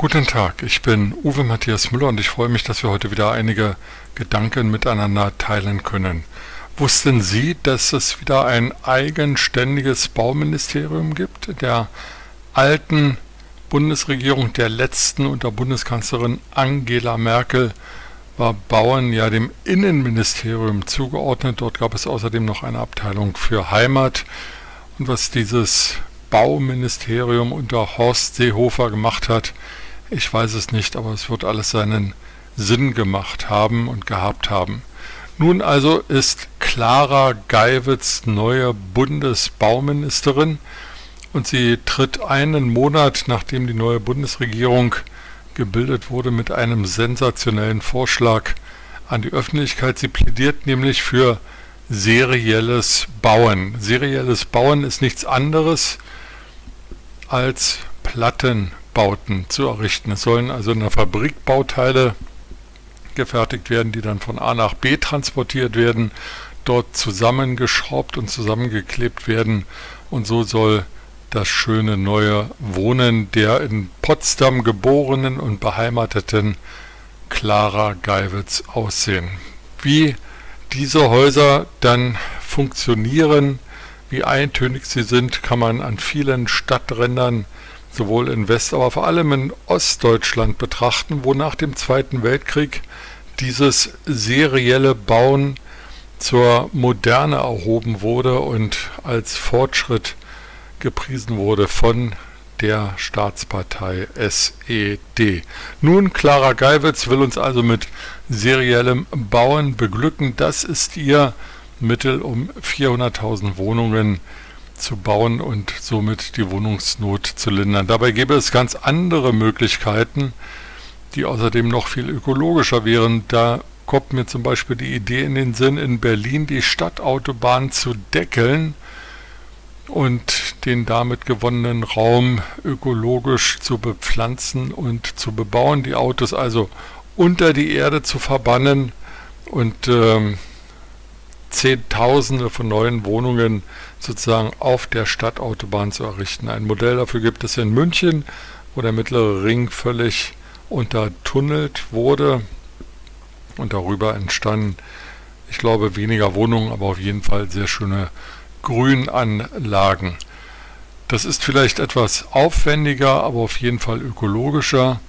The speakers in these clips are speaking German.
Guten Tag, ich bin Uwe Matthias Müller und ich freue mich, dass wir heute wieder einige Gedanken miteinander teilen können. Wussten Sie, dass es wieder ein eigenständiges Bauministerium gibt? Der alten Bundesregierung der letzten unter Bundeskanzlerin Angela Merkel war Bauen ja dem Innenministerium zugeordnet. Dort gab es außerdem noch eine Abteilung für Heimat. Und was dieses Bauministerium unter Horst Seehofer gemacht hat, ich weiß es nicht, aber es wird alles seinen Sinn gemacht haben und gehabt haben. Nun also ist Clara Geiwitz neue Bundesbauministerin und sie tritt einen Monat nachdem die neue Bundesregierung gebildet wurde mit einem sensationellen Vorschlag an die Öffentlichkeit. Sie plädiert nämlich für serielles Bauen. Serielles Bauen ist nichts anderes als Plattenbauten zu errichten. Es sollen also in der Fabrik Bauteile gefertigt werden, die dann von A nach B transportiert werden, dort zusammengeschraubt und zusammengeklebt werden und so soll das schöne neue Wohnen der in Potsdam geborenen und beheimateten Clara Geiwitz aussehen. Wie diese Häuser dann funktionieren, wie eintönig sie sind, kann man an vielen Stadträndern sowohl in West-, aber vor allem in Ostdeutschland betrachten, wo nach dem Zweiten Weltkrieg dieses serielle Bauen zur Moderne erhoben wurde und als Fortschritt gepriesen wurde von der Staatspartei SED. Nun, Clara Geiwitz will uns also mit seriellem Bauen beglücken. Das ist ihr Mittel, um 400.000 Wohnungen zu bauen und somit die Wohnungsnot zu lindern. Dabei gäbe es ganz andere Möglichkeiten, die außerdem noch viel ökologischer wären. Da kommt mir zum Beispiel die Idee in den Sinn, in Berlin die Stadtautobahn zu deckeln und den damit gewonnenen Raum ökologisch zu bepflanzen und zu bebauen, die Autos also unter die Erde zu verbannen und ähm, Zehntausende von neuen Wohnungen sozusagen auf der Stadtautobahn zu errichten. Ein Modell dafür gibt es in München, wo der mittlere Ring völlig untertunnelt wurde und darüber entstanden, ich glaube, weniger Wohnungen, aber auf jeden Fall sehr schöne Grünanlagen. Das ist vielleicht etwas aufwendiger, aber auf jeden Fall ökologischer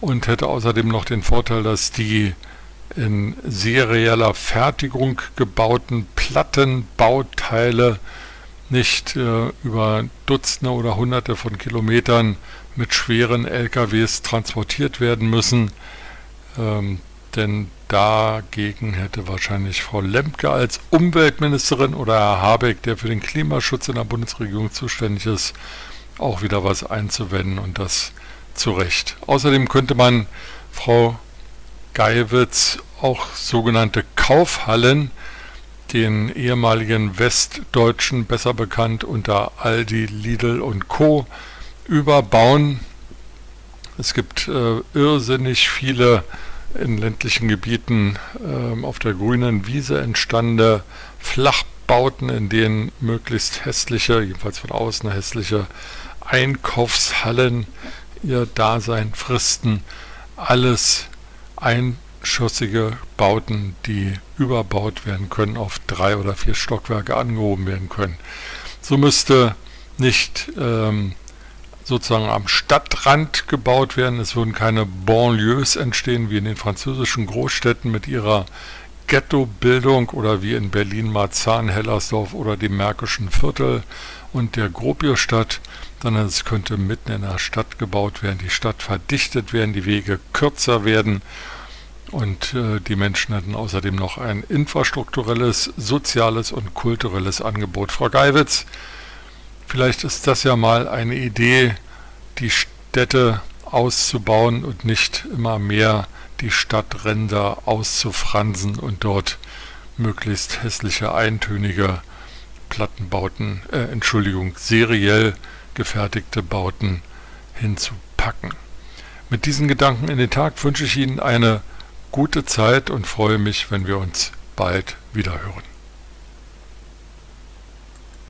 und hätte außerdem noch den Vorteil, dass die in serieller Fertigung gebauten Plattenbauteile nicht äh, über Dutzende oder Hunderte von Kilometern mit schweren LKWs transportiert werden müssen. Ähm, denn dagegen hätte wahrscheinlich Frau Lemke als Umweltministerin oder Herr Habeck, der für den Klimaschutz in der Bundesregierung zuständig ist, auch wieder was einzuwenden und das zu Recht. Außerdem könnte man Frau Geiwitz auch sogenannte Kaufhallen, den ehemaligen Westdeutschen, besser bekannt unter Aldi, Lidl und Co., überbauen. Es gibt äh, irrsinnig viele in ländlichen Gebieten äh, auf der grünen Wiese entstandene Flachbauten, in denen möglichst hässliche, jedenfalls von außen hässliche Einkaufshallen ihr Dasein fristen. Alles einschossige Bauten, die überbaut werden können, auf drei oder vier Stockwerke angehoben werden können. So müsste nicht ähm, sozusagen am Stadtrand gebaut werden. Es würden keine Banlieues entstehen wie in den französischen Großstädten mit ihrer Ghettobildung oder wie in Berlin-Marzahn, Hellersdorf oder dem Märkischen Viertel und der Gropiusstadt, sondern es könnte mitten in der Stadt gebaut werden, die Stadt verdichtet werden, die Wege kürzer werden und äh, die Menschen hätten außerdem noch ein infrastrukturelles, soziales und kulturelles Angebot. Frau Geiwitz, Vielleicht ist das ja mal eine Idee, die Städte auszubauen und nicht immer mehr die Stadtränder auszufransen und dort möglichst hässliche, eintönige Plattenbauten, äh, Entschuldigung, seriell gefertigte Bauten hinzupacken. Mit diesen Gedanken in den Tag wünsche ich Ihnen eine gute Zeit und freue mich, wenn wir uns bald wieder hören.